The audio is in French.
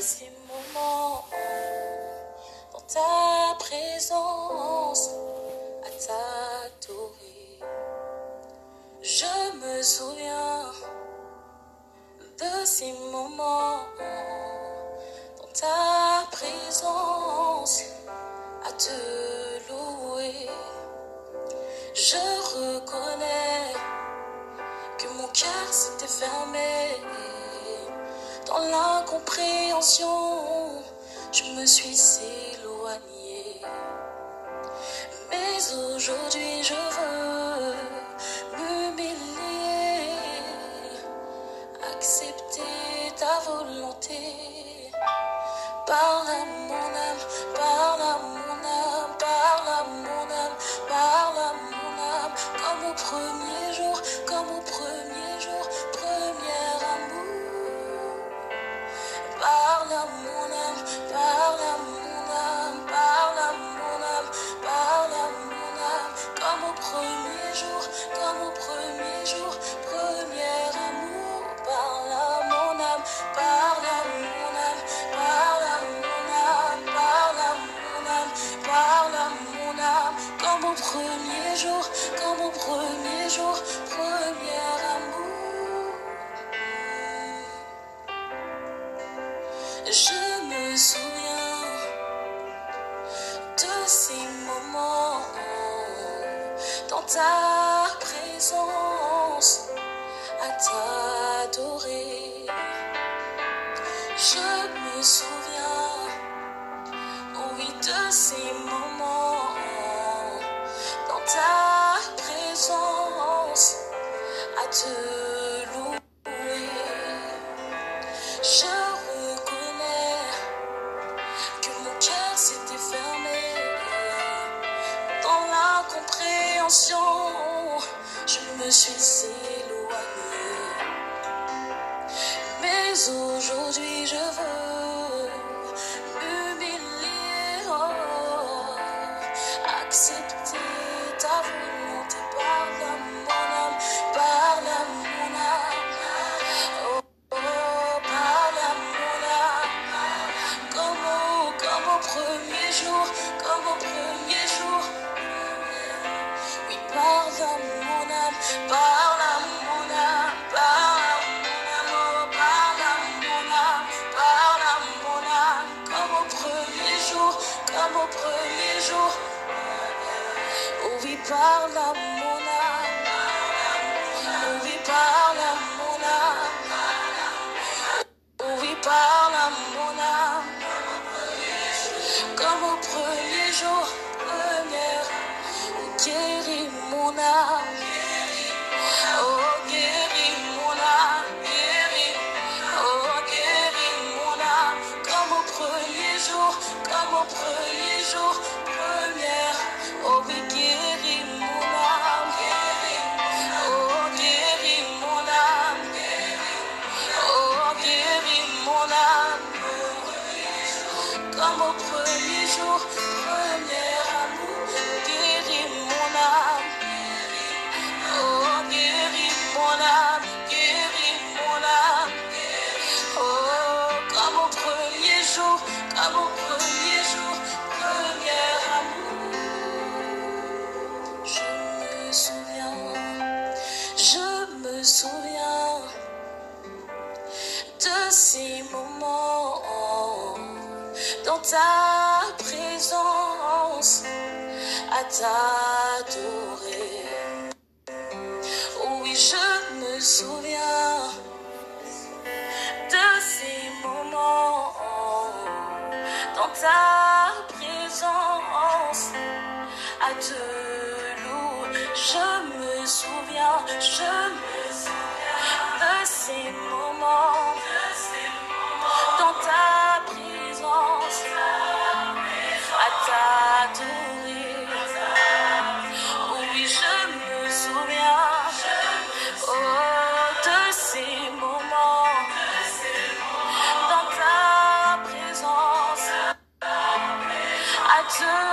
ces moments dans ta présence à t'adorer. Je me souviens de ces moments dans ta présence à te louer. Je reconnais que mon cœur s'était fermé dans l'incompréhension. Je me suis éloignée. Mais aujourd'hui, je veux m'humilier, accepter ta volonté. Au premier jour, premier amour. Je me souviens de ces moments dans ta présence à t'adorer. Je me souviens, oui, de ces moments te louer. Je reconnais que mon cœur s'était fermé dans l'incompréhension. Je me suis éloignée. Mais aujourd'hui, je veux parle à mon âme, oui, parle à mon âme, oui, parle à mon âme, comme au premier jour, première, guéris mon âme. Comme au premier jour, premier amour, guéris mon âme. Oh, guéris mon âme, guéris mon âme. Oh, comme au premier jour, comme au premier ta présence à t'adorer. Oui, je me souviens de ces moments dans ta présence à te louer. Je me souviens, je me souviens de ces time.